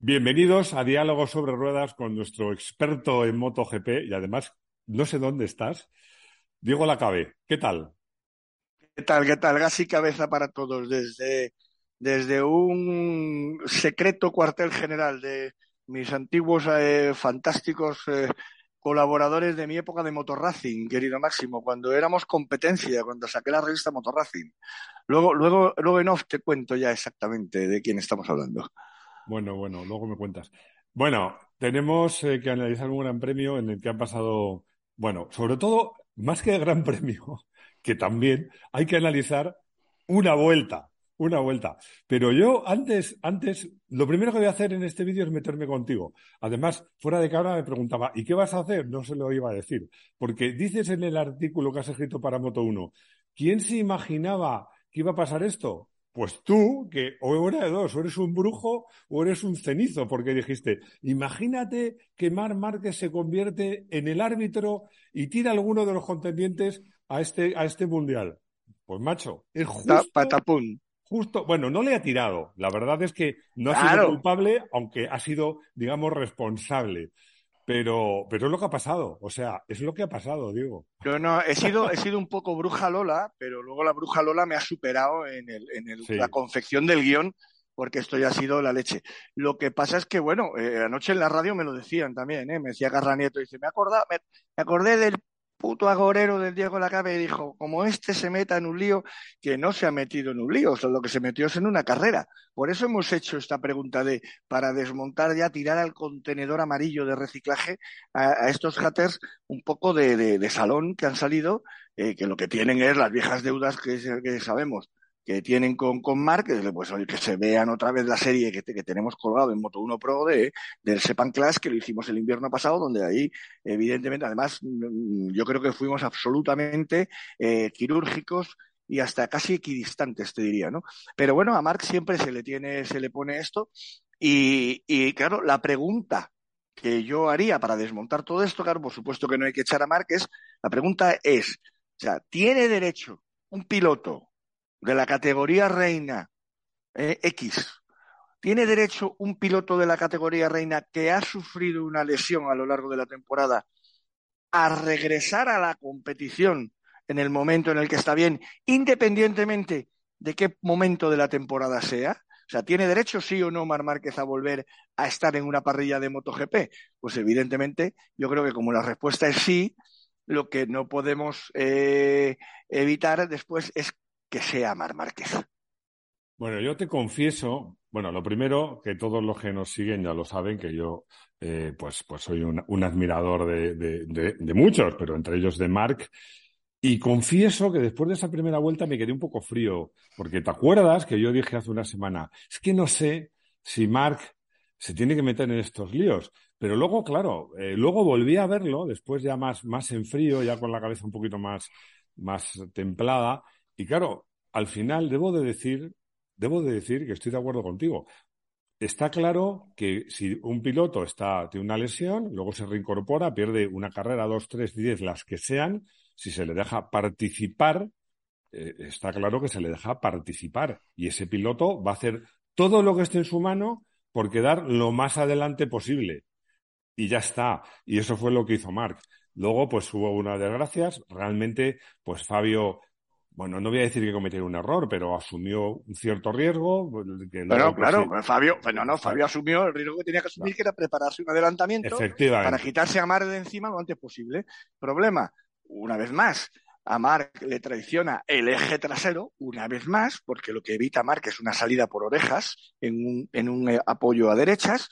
Bienvenidos a Diálogos sobre Ruedas con nuestro experto en MotoGP y además, no sé dónde estás, Diego Lacabe. ¿Qué tal? ¿Qué tal? ¿Qué tal? Gas y cabeza para todos desde, desde un secreto cuartel general de mis antiguos eh, fantásticos eh, colaboradores de mi época de Motorracing, querido Máximo, cuando éramos competencia, cuando saqué la revista Motorracing. Luego, luego, luego en off te cuento ya exactamente de quién estamos hablando. Bueno, bueno, luego me cuentas. Bueno, tenemos eh, que analizar un gran premio en el que han pasado, bueno, sobre todo, más que el gran premio, que también hay que analizar una vuelta, una vuelta. Pero yo antes, antes, lo primero que voy a hacer en este vídeo es meterme contigo. Además, fuera de cámara me preguntaba, ¿y qué vas a hacer? No se lo iba a decir. Porque dices en el artículo que has escrito para Moto 1, ¿quién se imaginaba que iba a pasar esto? Pues tú, que o de dos, o eres un brujo o eres un cenizo, porque dijiste, imagínate que Mar Márquez se convierte en el árbitro y tira alguno de los contendientes a este, a este mundial. Pues macho, es justo. Justo, bueno, no le ha tirado. La verdad es que no ha sido culpable, aunque ha sido, digamos, responsable. Pero, pero es lo que ha pasado. O sea, es lo que ha pasado, digo. Yo no, he sido, he sido un poco bruja Lola, pero luego la bruja Lola me ha superado en, el, en el, la confección del guion, porque esto ya ha sido la leche. Lo que pasa es que, bueno, eh, anoche en la radio me lo decían también, ¿eh? me decía Carla Nieto, dice, me, acorda, me, me acordé del puto agorero del Diego Lacabe dijo, como este se meta en un lío, que no se ha metido en un lío, o lo que se metió es en una carrera. Por eso hemos hecho esta pregunta de, para desmontar ya, tirar al contenedor amarillo de reciclaje a, estos haters un poco de, de, salón que han salido, eh, que lo que tienen es las viejas deudas que, que sabemos que tienen con, con Mark, pues que se vean otra vez la serie que, que tenemos colgado en Moto 1 Pro de, del Sepan Class, que lo hicimos el invierno pasado, donde ahí, evidentemente, además, mm, yo creo que fuimos absolutamente eh, quirúrgicos y hasta casi equidistantes, te diría, ¿no? Pero bueno, a Mark siempre se le tiene, se le pone esto. Y, y claro, la pregunta que yo haría para desmontar todo esto, claro, por supuesto que no hay que echar a Mark, es, la pregunta es, o sea, ¿tiene derecho un piloto de la categoría reina eh, X, ¿tiene derecho un piloto de la categoría reina que ha sufrido una lesión a lo largo de la temporada a regresar a la competición en el momento en el que está bien, independientemente de qué momento de la temporada sea? O sea, ¿tiene derecho sí o no Mar Márquez a volver a estar en una parrilla de MotoGP? Pues evidentemente, yo creo que como la respuesta es sí, lo que no podemos eh, evitar después es que sea Mar Márquez? Bueno, yo te confieso, bueno, lo primero, que todos los que nos siguen ya lo saben, que yo eh, pues, pues soy un, admirador de, de, de, muchos, pero entre ellos de Marc. Y confieso que después de esa primera vuelta me quedé un poco frío, porque te acuerdas que yo dije hace una semana, es que no sé si Marc se tiene que meter en estos líos. Pero luego, claro, eh, luego volví a verlo, después ya más, más en frío, ya con la cabeza un poquito más, más templada, y claro, al final debo de decir, debo de decir que estoy de acuerdo contigo. Está claro que si un piloto está, tiene una lesión, luego se reincorpora, pierde una carrera, dos, tres, diez, las que sean, si se le deja participar, eh, está claro que se le deja participar. Y ese piloto va a hacer todo lo que esté en su mano por quedar lo más adelante posible. Y ya está. Y eso fue lo que hizo Marc. Luego, pues hubo unas desgracias. Realmente, pues Fabio bueno, no voy a decir que cometió un error, pero asumió un cierto riesgo. Pues, que claro, claro, Fabio, no, no, Fabio asumió el riesgo que tenía que asumir, que era prepararse un adelantamiento para quitarse a Mar de encima lo antes posible. Problema, una vez más, a Marc le traiciona el eje trasero, una vez más, porque lo que evita Marc es una salida por orejas en un, en un eh, apoyo a derechas,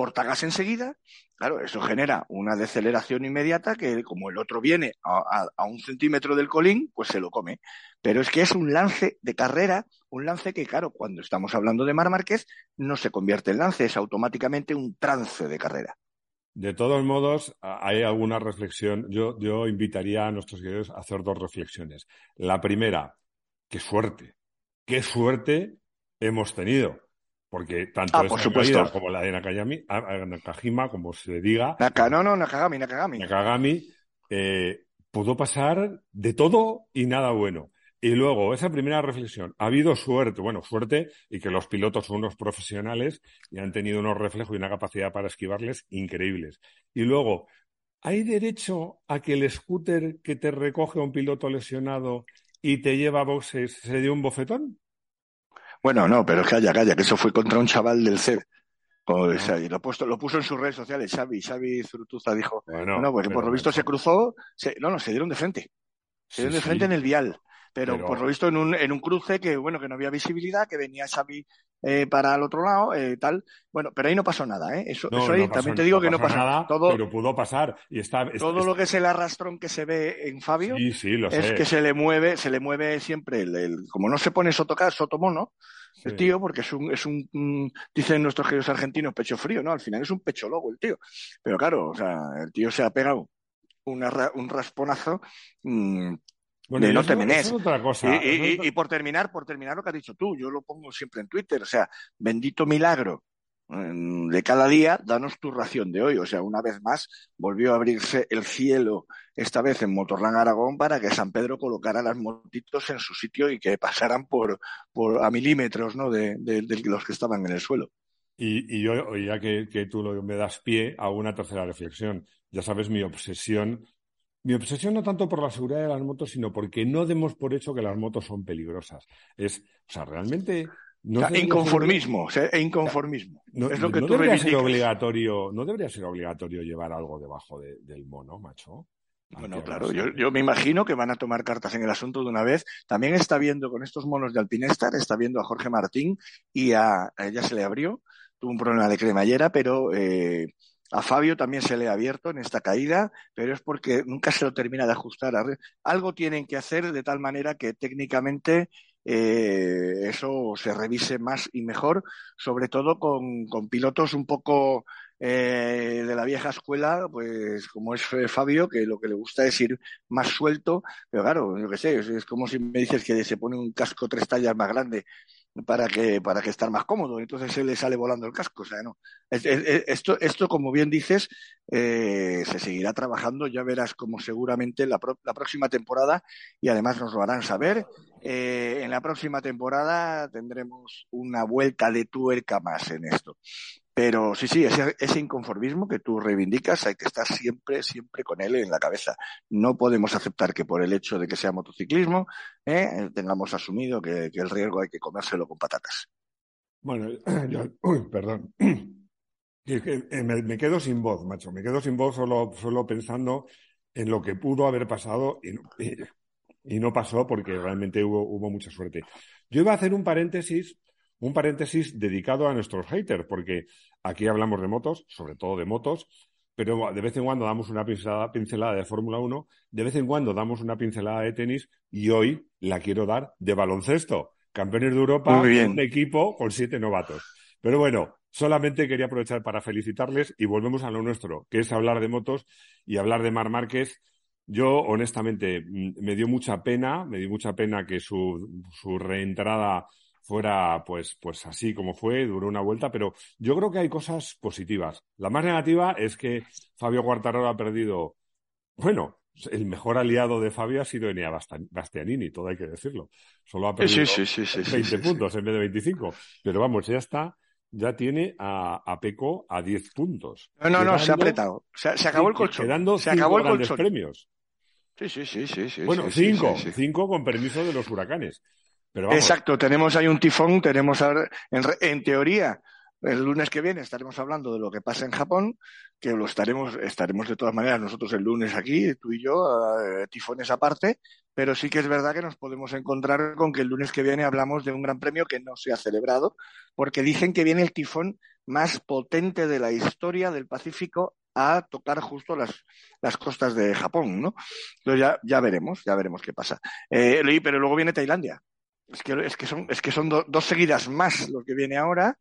corta gas enseguida, claro, eso genera una deceleración inmediata que como el otro viene a, un centímetro del colín, pues se lo come. Pero es que es un lance de carrera, un lance que, claro, cuando estamos hablando de Mar Márquez, no se convierte en lance, es automáticamente un trance de carrera. De todos modos, hay alguna reflexión. Yo, yo invitaría a nuestros seguidores a hacer dos reflexiones. La primera, qué suerte, qué suerte hemos tenido porque tanto ah, esta como la de Nakayami, Nakajima, como se diga. Naka, no, no, Nakagami, Nakagami. Nakagami, eh, pudo pasar de todo y nada bueno. Y luego, esa primera reflexión, ha habido suerte, bueno, suerte y que los pilotos son unos profesionales y han tenido unos reflejos y una capacidad para esquivarles increíbles. Y luego, ¿hay derecho a que el scooter que te recoge a un piloto lesionado y te lleva a boxes se dé un bofetón? Bueno, no, pero calla, calla, que eso fue contra un chaval del CED. Ah. lo, puesto, lo puso en sus redes sociales, Xavi, Xavi Zurutuza dijo, bueno, no, porque por lo visto se cruzó, no, no, se dieron de frente. Se dieron de frente en el vial. Pero, por lo visto en un, en un cruce que, bueno, que no había visibilidad, que venía Xavi eh, para el otro lado, eh, tal. Bueno, pero ahí no pasó nada, ¿eh? Eso, eso ahí también te digo que no pasó nada. Todo, pero pudo pasar. Y está, todo lo que es el arrastrón que se ve en Fabio es que se le mueve, se le mueve siempre el, el como no se pone sotocar, sotomono, el tío, porque es un, es un, dicen nuestros queridos argentinos, pecho frío, ¿no? Al final es un pecho loco el tío. Pero claro, o sea, el tío se ha pegado un rasponazo mm, bueno, no te menes. Y, por terminar, por terminar lo que has dicho tú, yo lo pongo siempre en Twitter, o sea, bendito milagro de cada día, danos tu ración de hoy. O sea, una vez más volvió a abrirse el cielo, esta vez en Motorland Aragón, para que San Pedro colocara las motitos en su sitio y que pasaran por, por a milímetros ¿no? de, los que estaban en el suelo. Y, yo, ya que, que tú me das pie a una tercera reflexión, ya sabes mi obsesión mi obsesión no tanto por la seguridad de las motos, sino porque no demos por hecho que las motos son peligrosas. Es, o sea, realmente. No inconformismo, inconformismo. No, es lo que debería ser obligatorio, no debería ser obligatorio llevar algo debajo del mono, macho. Bueno, claro, yo, yo, me imagino que van a tomar cartas en el asunto de una vez. También está viendo con estos monos de Alpinestar, está viendo a Jorge Martín y a, ella se le abrió, tuvo un problema de cremallera, pero eh, a Fabio también se le ha abierto en esta caída, pero es porque nunca se lo termina de ajustar. Algo tienen que hacer de tal manera que técnicamente eh, eso se revise más y mejor, sobre todo con, pilotos un poco eh, de la vieja escuela, pues como es Fabio, que lo que le gusta es ir más suelto, pero claro, yo qué sé, es, como si me dices que se pone un casco tres tallas más grande para que, para que estar más cómodo. Entonces se le sale volando el casco. O sea, no. Esto, esto como bien dices, eh, se seguirá trabajando. Ya verás como seguramente la, la, próxima temporada, y además nos lo harán saber, eh, en la próxima temporada tendremos una vuelta de tuerca más en esto. Pero sí, sí, ese, inconformismo que tú reivindicas hay que estar siempre, siempre con él en la cabeza. No podemos aceptar que por el hecho de que sea motociclismo ¿eh? tengamos asumido que, el riesgo hay que comérselo con patatas. Bueno, uy, perdón. Eh, me, quedo sin voz, macho. Me quedo sin voz solo, solo pensando en lo que pudo haber pasado y, y no pasó porque realmente hubo, hubo mucha suerte. Yo iba a hacer un paréntesis un paréntesis dedicado a nuestros haters, porque aquí hablamos de motos, sobre todo de motos, pero de vez en cuando damos una pincelada, de Fórmula 1, de vez en cuando damos una pincelada de tenis y hoy la quiero dar de baloncesto. Campeones de Europa, un equipo con siete novatos. Pero bueno, solamente quería aprovechar para felicitarles y volvemos a lo nuestro, que es hablar de motos y hablar de Mar Márquez. Yo, honestamente, mm, me dio mucha pena, me dio mucha pena que su, su reentrada fuera pues, pues así como fue, duró una vuelta, pero yo creo que hay cosas positivas. La más negativa es que Fabio Quartararo ha perdido, bueno, el mejor aliado de Fabio ha sido Enea Bastianini, todo hay que decirlo. Solo ha perdido 20 puntos en vez de 25. Pero vamos, ya está, ya tiene a, a Peco a 10 puntos. No, no, no, se ha apretado. Se, acabó el colchón. Quedando se acabó el grandes premios. Sí, sí, sí, sí. Bueno, cinco, cinco con permiso de los huracanes. Exacto, tenemos ahí un tifón, tenemos en, teoría el lunes que viene estaremos hablando de lo que pasa en Japón, que lo estaremos, estaremos de todas maneras nosotros el lunes aquí, tú y yo, eh, tifones aparte, pero sí que es verdad que nos podemos encontrar con que el lunes que viene hablamos de un gran premio que no se ha celebrado, porque dicen que viene el tifón más potente de la historia del Pacífico a tocar justo las, las costas de Japón, ¿no? Entonces ya, ya veremos, ya veremos qué pasa. Eh, pero luego viene Tailandia. Es que, es que son, es que son dos seguidas más lo que viene ahora.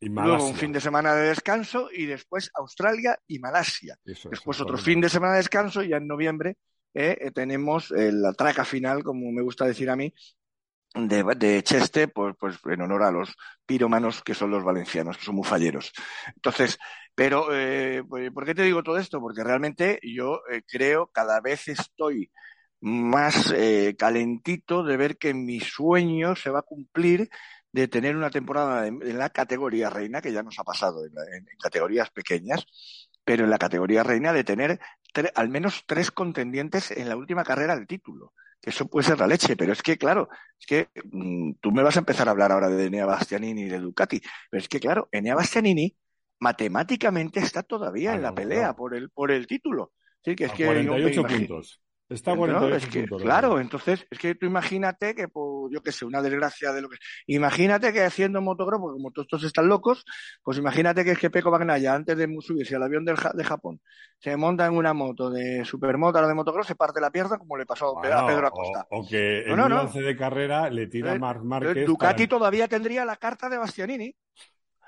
Y luego un fin de semana de descanso y después Australia y Malasia. después otro fin de semana de descanso y ya en noviembre eh, eh, tenemos la traca final, como me gusta decir a mí, de, de, Cheste, pues, pues en honor a los piromanos que son los valencianos, que son muy falleros. Entonces, pero, eh, pues, ¿por qué te digo todo esto? Porque realmente yo creo, cada vez estoy más eh, calentito de ver que mi sueño se va a cumplir de tener una temporada en, la categoría reina, que ya nos ha pasado en, categorías pequeñas, pero en la categoría reina de tener al menos tres contendientes en la última carrera del título. Que eso puede ser la leche, pero es que, claro, es que mm, tú me vas a empezar a hablar ahora de Enea Bastianini y de Ducati, pero es que, claro, Enea Bastianini matemáticamente está todavía en la pelea por el por el título. Sí, que es que 48 puntos. Está Claro, entonces, es que tú imagínate que, pues, yo qué sé, una desgracia de lo que. Imagínate que haciendo motocross, porque como todos estos están locos, pues imagínate que es que Peco Bagnaya, antes de subirse al avión de, Japón, se monta en una moto de supermoto a la de motocross, se parte la pierna, como le pasó a Pedro Acosta. O, que en un lance de carrera le tira más eh, Márquez. Ducati todavía tendría la carta de Bastianini.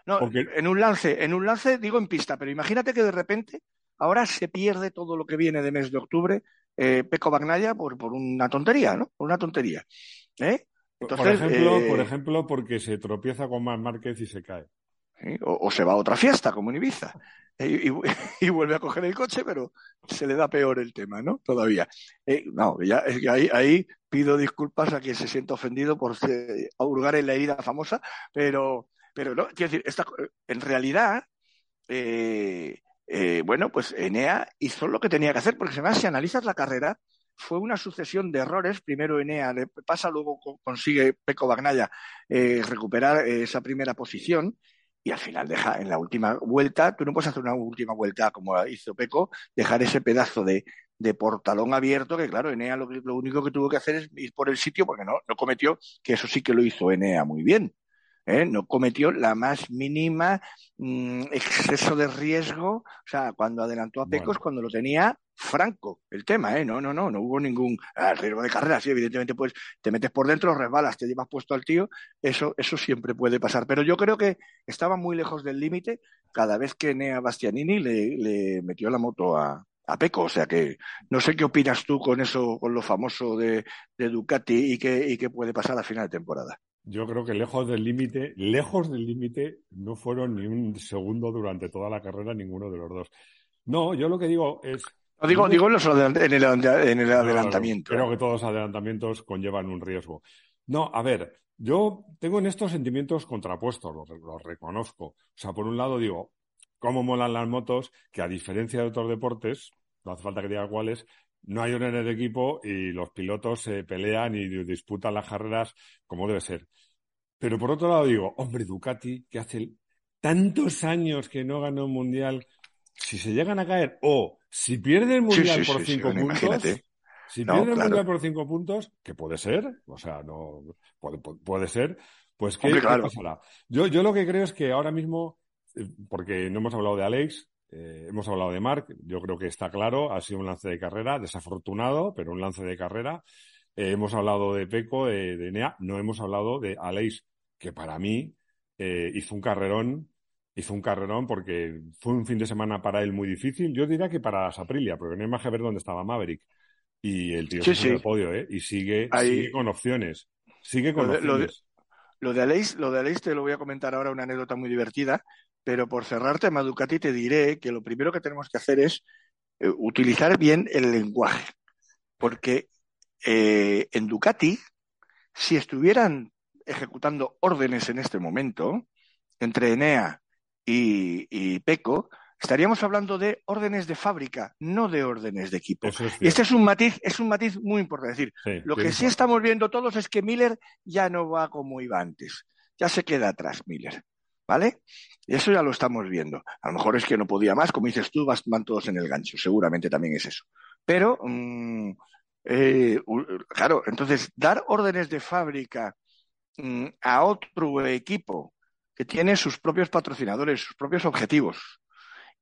No, en un lance, en un lance, digo en pista, pero imagínate que de repente ahora se pierde todo lo que viene de mes de octubre eh, Peco Bagnaya por, por una tontería, ¿no? Por una tontería. ¿eh? Entonces, por, ejemplo, eh, por ejemplo, porque se tropieza con Mar Márquez y se cae. O, se va a otra fiesta, como en Ibiza. Y, y, vuelve a coger el coche, pero se le da peor el tema, ¿no? Todavía. no, ya ahí, ahí, pido disculpas a quien se sienta ofendido por hurgar en la herida famosa, pero, pero no, quiero decir, esta, en realidad, eh, eh, bueno, pues Enea hizo lo que tenía que hacer, porque además si analizas la carrera, fue una sucesión de errores. Primero Enea le pasa, luego consigue Peco Bagnaya eh, recuperar eh, esa primera posición y al final deja en la última vuelta, tú no puedes hacer una última vuelta como hizo Peco, dejar ese pedazo de, portalón abierto, que claro, Enea lo, lo, único que tuvo que hacer es ir por el sitio, porque no, no cometió, que eso sí que lo hizo Enea muy bien. ¿Eh? no cometió la más mínima mm, exceso de riesgo, o sea, cuando adelantó a Pecos, cuando lo tenía franco el tema, ¿eh? No, no, no, no hubo ningún ah, riesgo de carrera, sí, evidentemente, pues te metes por dentro, resbalas, te llevas puesto al tío, eso, eso siempre puede pasar. Pero yo creo que estaba muy lejos del límite cada vez que Nea Bastianini le, le metió la moto a, a Peco. O sea que no sé qué opinas tú con eso, con lo famoso de, de Ducati y qué, y qué puede pasar a final de temporada. Yo creo que lejos del límite, lejos del límite, no fueron ni un segundo durante toda la carrera ninguno de los dos. No, yo lo que digo es. digo, digo en, el, adelantamiento. creo que todos los adelantamientos conllevan un riesgo. No, a ver, yo tengo en estos sentimientos contrapuestos, los, reconozco. O sea, por un lado digo, cómo molan las motos, que a diferencia de otros deportes, no hace falta que diga cuáles, no hay orden de equipo y los pilotos se pelean y disputan las carreras como debe ser. Pero por otro lado digo, hombre, Ducati, que hace tantos años que no ganó un mundial, si se llegan a caer o si pierde el mundial por cinco puntos, si pierde el mundial por cinco puntos, que puede ser, o sea, no puede, ser, pues ¿qué, pasará? Yo, yo lo que creo es que ahora mismo, eh, porque no hemos hablado de Alex, eh, hemos hablado de Mark, yo creo que está claro, ha sido un lance de carrera, desafortunado, pero un lance de carrera. Eh, hemos hablado de Peco, de, de, Nea, no hemos hablado de Aleix, que para mí eh, hizo un carrerón, hizo un carrerón porque fue un fin de semana para él muy difícil. Yo diría que para Saprilia, porque no hay más que ver dónde estaba Maverick. Y el tío sí, el podio, ¿eh? Y sigue, sigue con opciones. Sigue con opciones. Lo de, Aleix, lo de Aleix te lo voy a comentar ahora, una anécdota muy divertida. Pero por cerrar tema Ducati te diré que lo primero que tenemos que hacer es eh, utilizar bien el lenguaje. Porque eh, en Ducati, si estuvieran ejecutando órdenes en este momento, entre Enea y, y Peco, estaríamos hablando de órdenes de fábrica, no de órdenes de equipo. y este es un matiz, es un matiz muy importante. Es decir, lo que sí estamos viendo todos es que Miller ya no va como iba antes. Ya se queda atrás Miller. ¿Vale? Y eso ya lo estamos viendo. A lo mejor es que no podía más, como dices tú, van todos en el gancho. Seguramente también es eso. Pero, mm, eh, claro, entonces, dar órdenes de fábrica mm, a otro equipo que tiene sus propios patrocinadores, sus propios objetivos,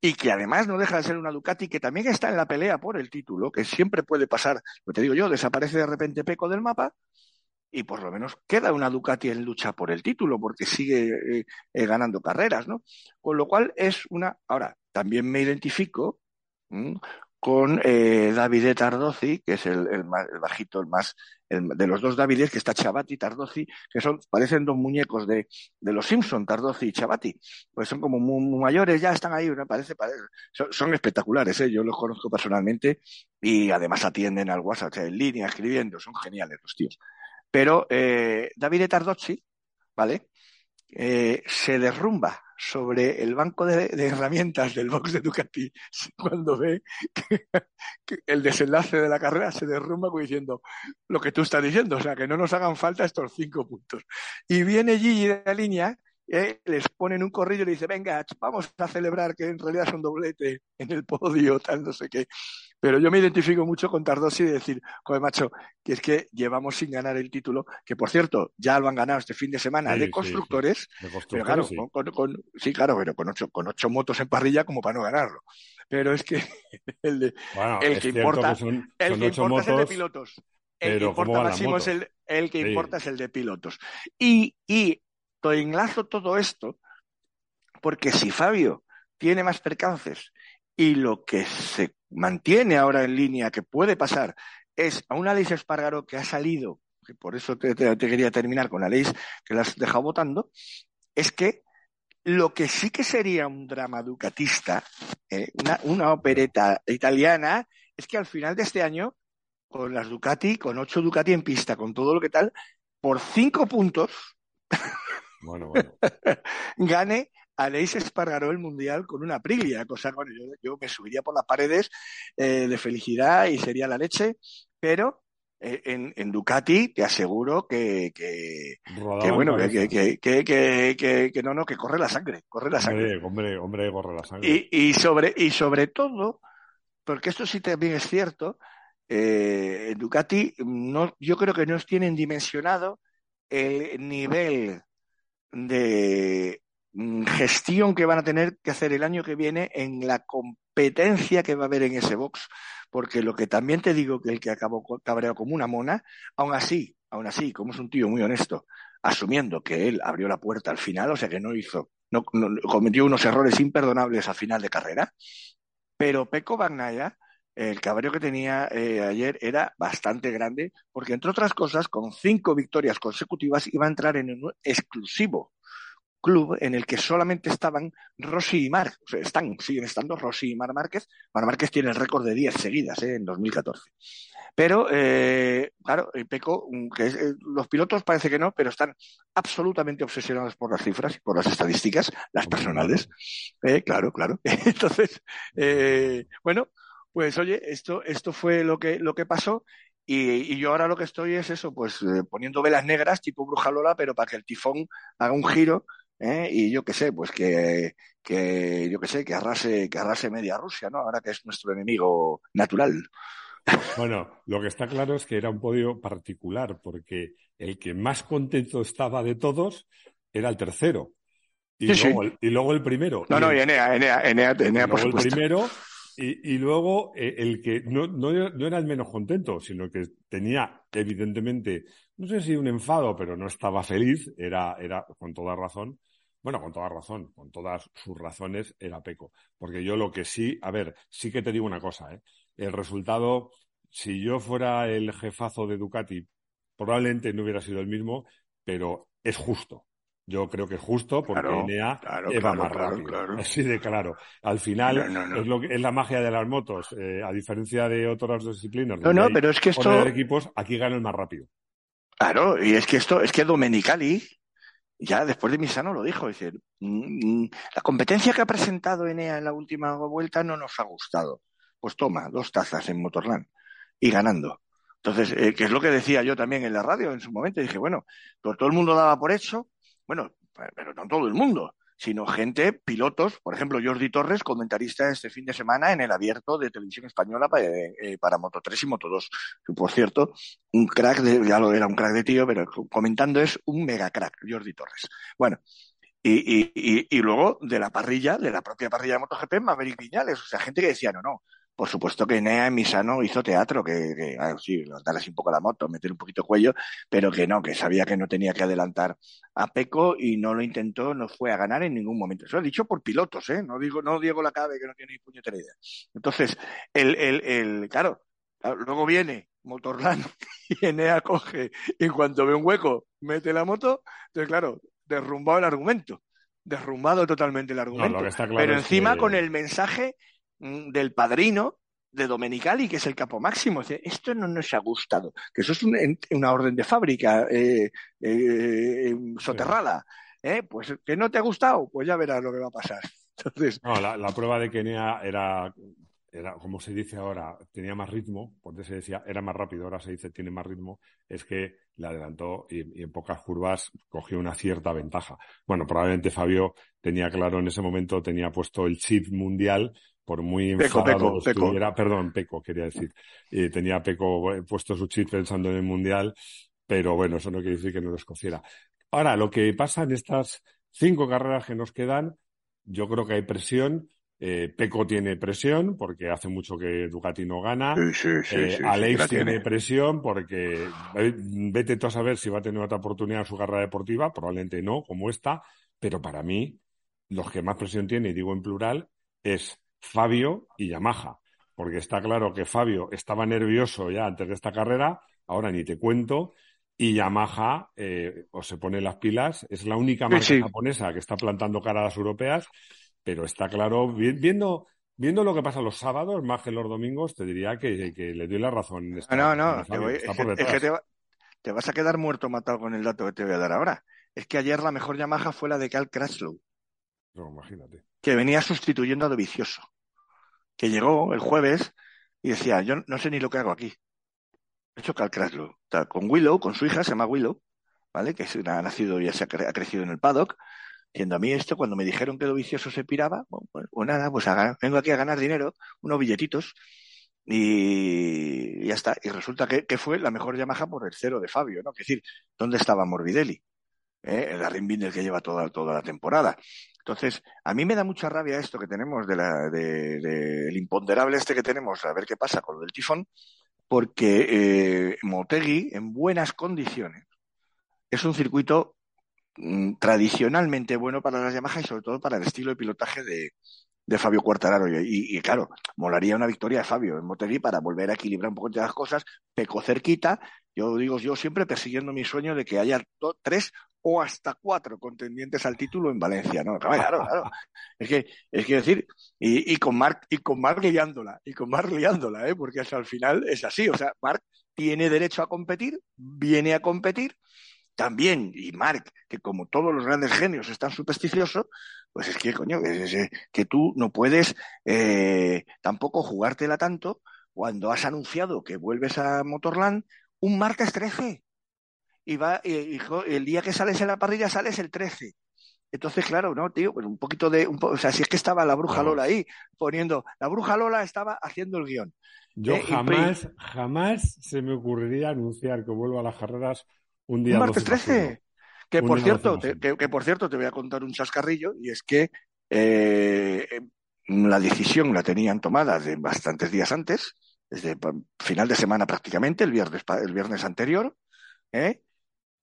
y que además no deja de ser una Ducati que también está en la pelea por el título, que siempre puede pasar, lo te digo yo, desaparece de repente Peco del mapa, y por lo menos queda una Ducati en lucha por el título porque sigue eh, eh, ganando carreras, ¿no? Con lo cual es una... Ahora, también me identifico con eh, Davide Tardozzi, que es el, más, bajito, el más, de los dos Davides, que está Chabati y Tardozzi, que son, parecen dos muñecos de, de los Simpson, Tardozzi y Chabati. Pues son como muy, mayores, ya están ahí, ¿no? parece, parece son, espectaculares, ¿eh? yo los conozco personalmente y además atienden al WhatsApp, en línea, escribiendo, son geniales los tíos. Pero eh, Davide Tardozzi, ¿vale? Eh, se derrumba sobre el banco de, herramientas del box de Ducati cuando ve que, el desenlace de la carrera se derrumba diciendo lo que tú estás diciendo, o sea, que no nos hagan falta estos cinco puntos. Y viene Gigi de la línea eh, les ponen un corrillo y le dice, venga, vamos a celebrar que en realidad es un doblete en el podio, tal, no sé qué. Pero yo me identifico mucho con Tardosi de decir, joder, macho, que es que llevamos sin ganar el título, que por cierto, ya lo han ganado este fin de semana de, constructores, pero claro, Con, sí, claro, pero con ocho, con ocho motos en parrilla como para no ganarlo. Pero es que el, el que importa, el que importa es el de pilotos. El que importa máximo es el, el que importa es el de pilotos. Y, y enlazo todo esto porque si Fabio tiene más percances y lo que se mantiene ahora en línea que puede pasar es a una ley Espargaro que ha salido, que por eso te, quería terminar con la ley que las has dejado votando, es que lo que sí que sería un drama ducatista, eh, una, una opereta italiana, es que al final de este año, con las Ducati, con ocho Ducati en pista, con todo lo que tal, por cinco puntos, bueno, bueno. gane Aleix Espargaró el Mundial con una Aprilia, cosa bueno, yo, me subiría por las paredes eh, de felicidad y sería la leche, pero eh, en, Ducati te aseguro que, que, bueno, que, que, que, no, no, que corre la sangre, corre la sangre. Hombre, hombre, corre la sangre. Y, y, sobre, y sobre todo, porque esto sí también es cierto, eh, en Ducati no, yo creo que no tienen dimensionado el nivel de mm, gestión que van a tener que hacer el año que viene en la competencia que va a haber en ese box. Porque lo que también te digo que el que acabó cabreado como una mona, aún así, aún así, como es un tío muy honesto, asumiendo que él abrió la puerta al final, o sea que no hizo, no, cometió unos errores imperdonables al final de carrera, pero Peco Bagnaya el cabreo que tenía eh, ayer era bastante grande, porque entre otras cosas, con cinco victorias consecutivas iba a entrar en un exclusivo club en el que solamente estaban Rossi y Marc, o sea, están, siguen estando Rossi y Mar Márquez. Mar Márquez tiene el récord de 10 seguidas eh, en 2014. Pero, eh, claro, Peco, mm, que los pilotos parece que no, pero están absolutamente obsesionados por las cifras y por las estadísticas, las personales. claro, claro. Entonces, bueno, pues oye, esto, esto fue lo que, lo que pasó y, yo ahora lo que estoy es eso, pues eh, poniendo velas negras tipo Bruja Lola, pero para que el tifón haga un giro ¿eh? y yo qué sé, pues que, que yo qué sé, que arrase, que arrase media Rusia, ¿no? Ahora que es nuestro enemigo natural. Bueno, lo que está claro es que era un podio particular, porque el que más contento estaba de todos era el tercero. Y, luego, El, y luego el primero. No, no, y Enea, Enea, Enea, Enea por el primero y, luego eh, el que no, no, era el menos contento, sino que tenía evidentemente, no sé si un enfado, pero no estaba feliz, era, era con toda razón, bueno, con toda razón, con todas sus razones, era Peco. Porque yo lo que sí, a ver, sí que te digo una cosa, ¿eh? el resultado, si yo fuera el jefazo de Ducati, probablemente no hubiera sido el mismo, pero es justo. Yo creo que es justo porque Enea va más rápido. Así de claro. Al final es, lo que, es la magia de las motos. Eh, a diferencia de otras disciplinas. No, no, pero es que esto. equipos, aquí gana el más rápido. Claro, y es que esto, es que Domenicali, ya después de Misano lo dijo, dice, mm, mm, la competencia que ha presentado Enea en la última vuelta no nos ha gustado. Pues toma, dos tazas en Motorland y ganando. Entonces, eh, que es lo que decía yo también en la radio en su momento, dije, bueno, todo el mundo daba por hecho bueno, pero no todo el mundo, sino gente, pilotos, por ejemplo, Jordi Torres, comentarista este fin de semana en el abierto de televisión española para, eh, para Moto 3 y Moto 2. por cierto, un crack, de, ya lo era un crack de tío, pero comentando es un mega crack, Jordi Torres. Bueno, y, y, y, luego de la parrilla, de la propia parrilla de MotoGP, Maverick Viñales, o sea, gente que decía, no, no, por supuesto que Nea en Misano hizo teatro, que, que ah, sí, levantar así un poco la moto, meter un poquito el cuello, pero que no, que sabía que no tenía que adelantar a Peco y no lo intentó, no fue a ganar en ningún momento. Eso lo he dicho por pilotos, ¿eh? No digo, no Diego Lacabe, que no tiene ni puñetera idea. Entonces, el, el, el, claro, luego viene Motorland y Enea coge y en cuanto ve un hueco mete la moto, entonces claro, derrumbado el argumento, derrumbado totalmente el argumento. Pero encima con el mensaje del padrino de Domenicali, que es el capo máximo. Esto no nos ha gustado, que eso es una orden de fábrica eh, eh, soterrada. ¿eh? Pues que no te ha gustado, pues ya verás lo que va a pasar. Entonces... No, la, la prueba de que era era, como se dice ahora, tenía más ritmo, porque se decía era más rápido, ahora se dice tiene más ritmo, es que le adelantó y, en pocas curvas cogió una cierta ventaja. Bueno, probablemente Fabio tenía claro en ese momento, tenía puesto el chip mundial, por muy enfadado estuviera, perdón, Peco quería decir, y tenía Peco eh, puesto su chip pensando en el mundial, pero bueno, eso no quiere decir que no lo escogiera. Ahora, lo que pasa en estas cinco carreras que nos quedan, yo creo que hay presión, eh, Peco tiene presión porque hace mucho que Ducati no gana. Eh, Alex tiene, presión porque eh, vete tú a saber si va a tener otra oportunidad en su carrera deportiva. Probablemente no, como esta. Pero para mí, los que más presión tiene, y digo en plural, es Fabio y Yamaha. Porque está claro que Fabio estaba nervioso ya antes de esta carrera. Ahora ni te cuento. Y Yamaha o se pone las pilas. Es la única marca japonesa que está plantando cara a las europeas pero está claro, viendo, viendo lo que pasa los sábados más que los domingos, te diría que, le doy la razón. no, no, es, que te, vas a quedar muerto matado con el dato que te voy a dar ahora. Es que ayer la mejor Yamaha fue la de Cal Crashlow. No, imagínate. Que venía sustituyendo a Dovicioso. Que llegó el jueves y decía, yo no sé ni lo que hago aquí. He hecho Cal Crashlow. Con Willow, con su hija, se llama Willow, ¿vale? Que ha nacido y se ha crecido en el paddock Diciendo a mí esto, cuando me dijeron que lo vicioso se piraba, pues, pues, nada, pues vengo aquí a ganar dinero, unos billetitos, y ya está. Y resulta que, fue la mejor Yamaha por el cero de Fabio, ¿no? Es decir, ¿dónde estaba Morbidelli? ¿Eh? El Arrimbinder que lleva toda, toda la temporada. Entonces, a mí me da mucha rabia esto que tenemos de la, de, el imponderable este que tenemos, a ver qué pasa con lo del tifón, porque eh, Motegi, en buenas condiciones, es un circuito Mm, tradicionalmente bueno para las Yamaha y sobre todo para el estilo de pilotaje de, de Fabio Cuartararo. Y, claro, molaría una victoria de Fabio en Motegi para volver a equilibrar un poco de las cosas, peco cerquita. Yo digo, yo siempre persiguiendo mi sueño de que haya tres o hasta cuatro contendientes al título en Valencia, ¿no? Claro, claro. Es que, es que decir, y, y con Mark, y con Mark liándola, y con Mark liándola, ¿eh? Porque hasta al final es así. O sea, Mark tiene derecho a competir, viene a competir, también, y Mark, que como todos los grandes genios están supersticiosos, pues es que, coño, es, que tú no puedes eh, tampoco jugártela tanto cuando has anunciado que vuelves a Motorland, un martes 13. Y va, y, el día que sales en la parrilla sales el 13. Entonces, claro, no, tío, pues un poquito de, un o sea, si es que estaba la bruja Lola ahí poniendo, la bruja Lola estaba haciendo el guion. Yo eh, jamás, jamás se me ocurriría anunciar que vuelvo a las carreras un día. martes 13. Que por, cierto, te, que, por cierto, te voy a contar un chascarrillo y es que eh, la decisión la tenían tomada de bastantes días antes, desde final de semana prácticamente, el viernes, el viernes anterior, ¿eh?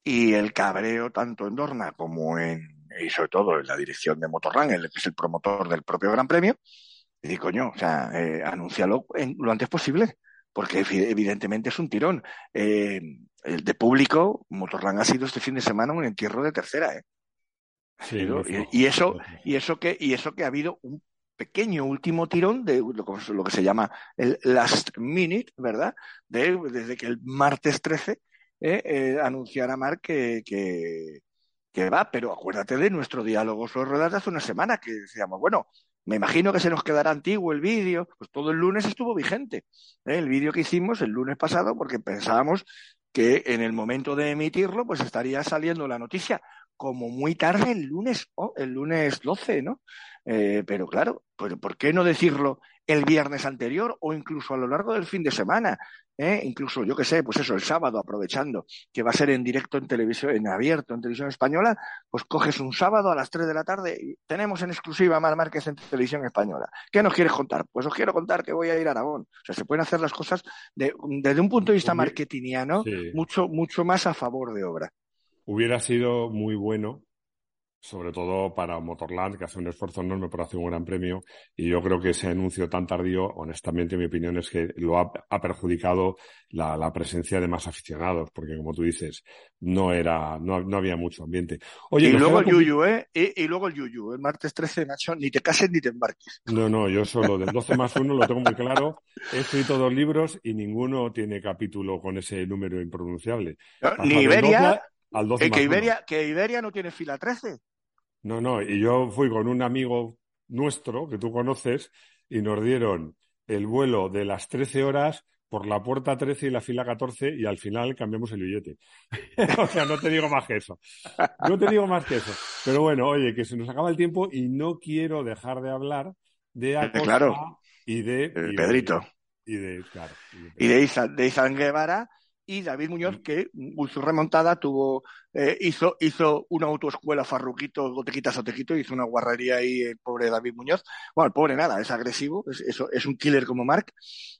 Y el cabreo tanto en Dorna como en, y sobre todo en la dirección de Motorrang, el que es el promotor del propio Gran Premio, y coño, o sea, eh, anúncialo lo antes posible, porque evidentemente es un tirón. Eh, el de público, Motorland ha sido este fin de semana un entierro de tercera, ¿eh? y, eso, y eso que, y eso que ha habido un pequeño último tirón de lo, que se llama el last minute, ¿verdad? De, desde que el martes 13 eh, eh, anunciara Mark que, que, que, va, pero acuérdate de nuestro diálogo sobre ruedas hace una semana, que decíamos, bueno, me imagino que se nos quedará antiguo el vídeo, pues todo el lunes estuvo vigente, ¿eh? el vídeo que hicimos el lunes pasado, porque pensábamos que en el momento de emitirlo, pues estaría saliendo la noticia como muy tarde el lunes, oh, el lunes 12, ¿no? Eh, pero claro, pues, ¿por qué no decirlo el viernes anterior o incluso a lo largo del fin de semana? ¿eh? incluso yo que sé, pues eso, el sábado, aprovechando que va a ser en directo en televisión, en abierto en televisión española, pues coges un sábado a las 3 de la tarde y tenemos en exclusiva a Mar Márquez en televisión española. ¿Qué nos quieres contar? Pues os quiero contar que voy a ir a Aragón. O sea, se pueden hacer las cosas desde un punto de vista marketingiano mucho, mucho más a favor de obra. Hubiera sido muy bueno sobre todo para Motorland, que hace un esfuerzo enorme por hacer un gran premio. Y yo creo que ese anuncio tan tardío, honestamente, mi opinión es que lo ha, perjudicado la, presencia de más aficionados, porque como tú dices, no era, no, había mucho ambiente. Oye, y luego el Yuyu, ¿eh? Y, luego el Yuyu, el martes 13, Nacho, ni te cases ni te embarques. No, no, yo solo del 12 más 1 lo tengo muy claro. He escrito dos libros y ninguno tiene capítulo con ese número impronunciable. ni Iberia. Al 12 que, Iberia, que Iberia no tiene fila 13. No, no, y yo fui con un amigo nuestro que tú conoces y nos dieron el vuelo de las 13 horas por la puerta 13 y la fila 14 y al final cambiamos el billete. o sea, no te digo más que eso. No te digo más que eso. Pero bueno, oye, que se nos acaba el tiempo y no quiero dejar de hablar de Acosta y de... Pedrito. Y de, claro, y de, Izan Guevara, y David Muñoz, que su remontada tuvo, eh, hizo, hizo una autoescuela farruquito, o te quitas o te quito, hizo una guarrería ahí el pobre David Muñoz. Bueno, el pobre nada, es agresivo, es, es un killer como Mark.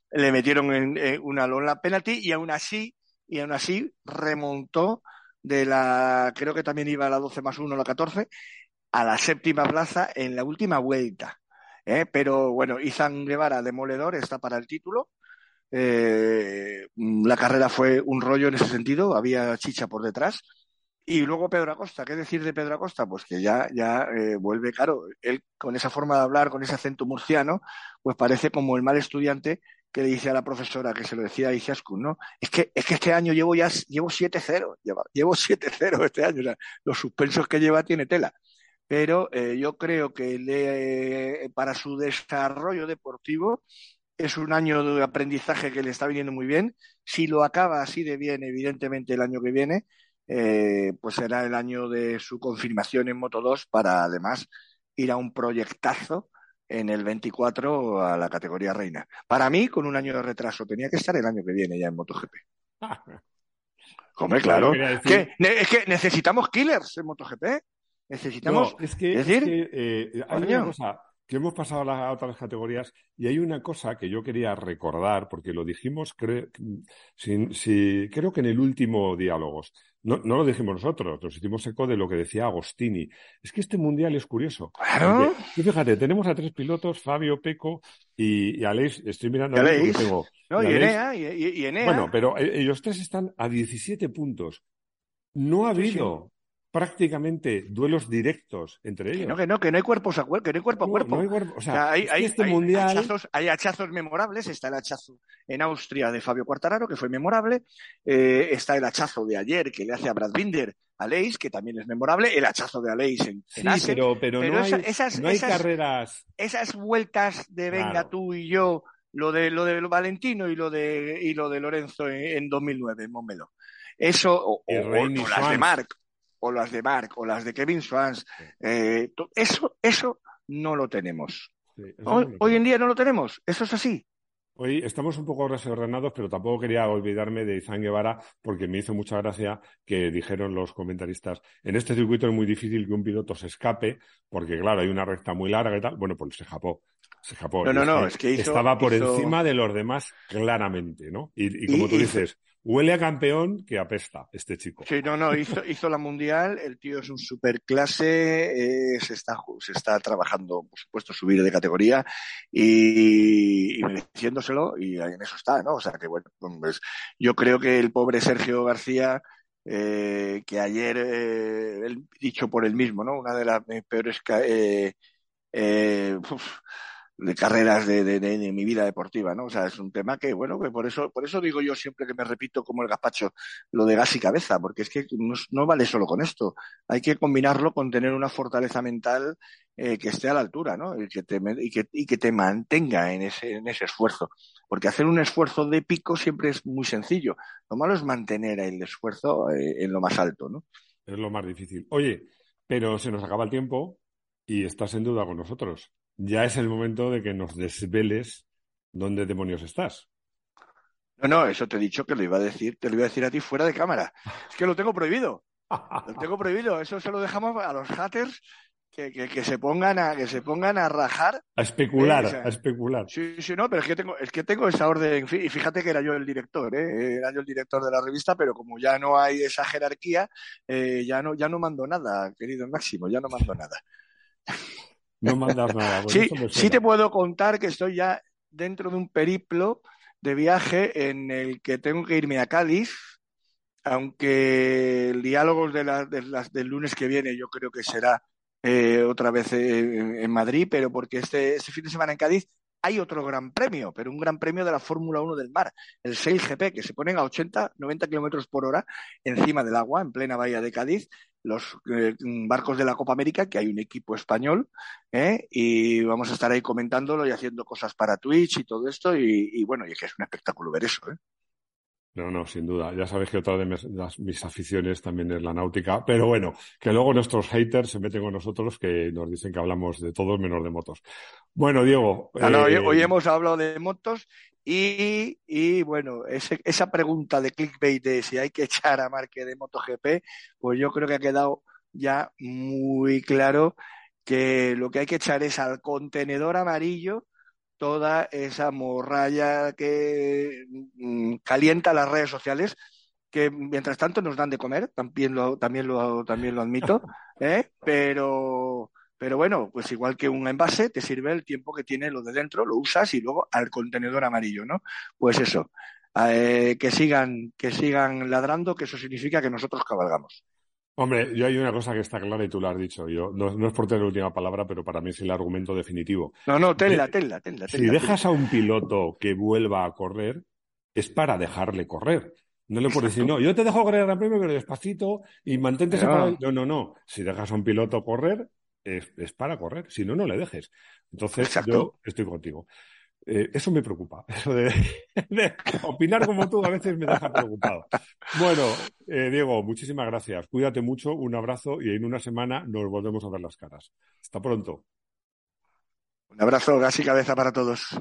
Le metieron en, una lona penalty y aún así, y aún así remontó de la, creo que también iba a la 12 más 1, la 14, a la séptima plaza en la última vuelta. ¿eh? Pero bueno, Izan Guevara, demoledor, está para el título eh, la carrera fue un rollo en ese sentido, había chicha por detrás. Y luego Pedro Acosta, ¿qué decir de Pedro Acosta? Pues que ya, ya eh, vuelve, claro, él con esa forma de hablar, con ese acento murciano, pues parece como el mal estudiante que le dice a la profesora, que se lo decía a Izaskun, ¿no? Es que, es que este año llevo ya, llevo 7-0, llevo, llevo 7-0 este año, los suspensos que lleva tiene tela. Pero eh, yo creo que para su desarrollo deportivo es un año de aprendizaje que le está viniendo muy bien. Si lo acaba así de bien, evidentemente el año que viene, eh, pues será el año de su confirmación en Moto 2 para además ir a un proyectazo en el 24 a la categoría reina. Para mí, con un año de retraso, tenía que estar el año que viene ya en MotoGP. Hombre, claro. Es que necesitamos killers en MotoGP. Necesitamos. es que, decir, eh, hay una cosa que hemos pasado a, otras categorías y hay una cosa que yo quería recordar, porque lo dijimos, creo que en el último diálogos, no, lo dijimos nosotros, nos hicimos eco de lo que decía Agostini. Es que este mundial es curioso. Claro. fíjate, tenemos a tres pilotos, Fabio, Peco y, y Aleix. Estoy mirando a tengo. No, y, Enea, y, Enea. Bueno, pero e, ellos tres están a 17 puntos. No ha habido prácticamente duelos directos entre ellos. Que no, que no, que no hay cuerpos a cuerpo, que no hay cuerpo a cuerpo. o sea, hay, este mundial... hachazos, hay hachazos memorables, está el hachazo en Austria de Fabio Quartararo, que fue memorable, eh, está el hachazo de ayer que le hace a Brad Binder a Leis, que también es memorable, el hachazo de Aleix en, sí, pero, pero, no, hay, esas, carreras... Esas vueltas de venga tú y yo, lo de lo de Valentino y lo de y lo de Lorenzo en, 2009 en Montmeló. Eso, o, las de Marc, o las de Mark o las de Kevin Swans, eh, eso, eso no lo tenemos. hoy, en día no lo tenemos, eso es así. Hoy estamos un poco desordenados, pero tampoco quería olvidarme de Izan Guevara porque me hizo mucha gracia que dijeron los comentaristas, en este circuito es muy difícil que un piloto se escape porque, claro, hay una recta muy larga y tal. Bueno, pues se escapó. Se escapó. No, no, no, es que Estaba por encima de los demás claramente, ¿no? Y, como tú dices, Huele a campeón que apesta este chico. Sí, no, no, hizo, la mundial, el tío es un superclase, eh, se, está, se está trabajando, por supuesto, subir de categoría y, mereciéndoselo y en eso está, ¿no? O sea que bueno, pues, yo creo que el pobre Sergio García, eh, que ayer, eh, dicho por él mismo, ¿no? Una de las peores... de carreras de, de, mi vida deportiva, ¿no? O sea, es un tema que, bueno, que por eso, por eso digo yo siempre que me repito como el gazpacho lo de gas y cabeza, porque es que no, vale solo con esto. Hay que combinarlo con tener una fortaleza mental eh, que esté a la altura, ¿no? Y que te, y que, y que te mantenga en ese, en ese esfuerzo. Porque hacer un esfuerzo de pico siempre es muy sencillo. Lo malo es mantener el esfuerzo eh, en lo más alto, ¿no? Es lo más difícil. Oye, pero se nos acaba el tiempo y estás en duda con nosotros ya es el momento de que nos desveles dónde demonios estás. No, no, eso te he dicho que lo iba a decir, te lo iba a decir a ti fuera de cámara. Es que lo tengo prohibido. Lo tengo prohibido. Eso se lo dejamos a los haters que, que, se pongan a que se pongan a rajar a especular eh, a especular sí sí no pero es que tengo es que tengo esa orden y fíjate que era yo el director ¿eh? era yo el director de la revista pero como ya no hay esa jerarquía eh, ya no ya no mando nada querido Máximo ya no mando nada no mandas nada sí sí te puedo contar que estoy ya dentro de un periplo de viaje en el que tengo que irme a Cádiz aunque el diálogo de, del lunes que viene yo creo que será eh, otra vez en Madrid, pero porque este, este, fin de semana en Cádiz hay otro gran premio, pero un gran premio de la Fórmula 1 del mar, el Sail GP, que se ponen a 80, 90 kilómetros por hora encima del agua, en plena bahía de Cádiz, los eh, barcos de la Copa América, que hay un equipo español, ¿eh? y vamos a estar ahí comentándolo y haciendo cosas para Twitch y todo esto, y, y bueno, y es que es un espectáculo ver eso, ¿eh? No, no, sin duda. Ya sabes que otra de mis, aficiones también es la náutica. Pero bueno, que luego nuestros haters se meten con nosotros que nos dicen que hablamos de todos menos de motos. Bueno, Diego. hoy, eh, hemos hablado de motos y, y bueno, esa pregunta de clickbait de si hay que echar a Marque de MotoGP, pues yo creo que ha quedado ya muy claro que lo que hay que echar es al contenedor amarillo toda esa morralla que mm, calienta las redes sociales, que mientras tanto nos dan de comer, también lo, también lo, también lo admito, ¿eh? pero, pero bueno, pues igual que un envase, te sirve el tiempo que tiene lo de dentro, lo usas y luego al contenedor amarillo, ¿no? Pues eso, eh, que sigan, que sigan ladrando, que eso significa que nosotros cabalgamos. Hombre, yo hay una cosa que está clara y tú lo has dicho. Yo no, es por tener la última palabra, pero para mí es el argumento definitivo. No, no, tenla, tenla, tenla. Si dejas a un piloto que vuelva a correr, es para dejarle correr. No le puedes decir, no, yo te dejo correr el premio, pero despacito y mantente separado. No, no, no. Si dejas a un piloto correr, es, para correr. Si no, no le dejes. Entonces, yo estoy contigo. Eh, eso me preocupa. Eso de, opinar como tú a veces me deja preocupado. Bueno, eh, Diego, muchísimas gracias. Cuídate mucho, un abrazo y en una semana nos volvemos a ver las caras. Hasta pronto. Un abrazo, gas y cabeza para todos.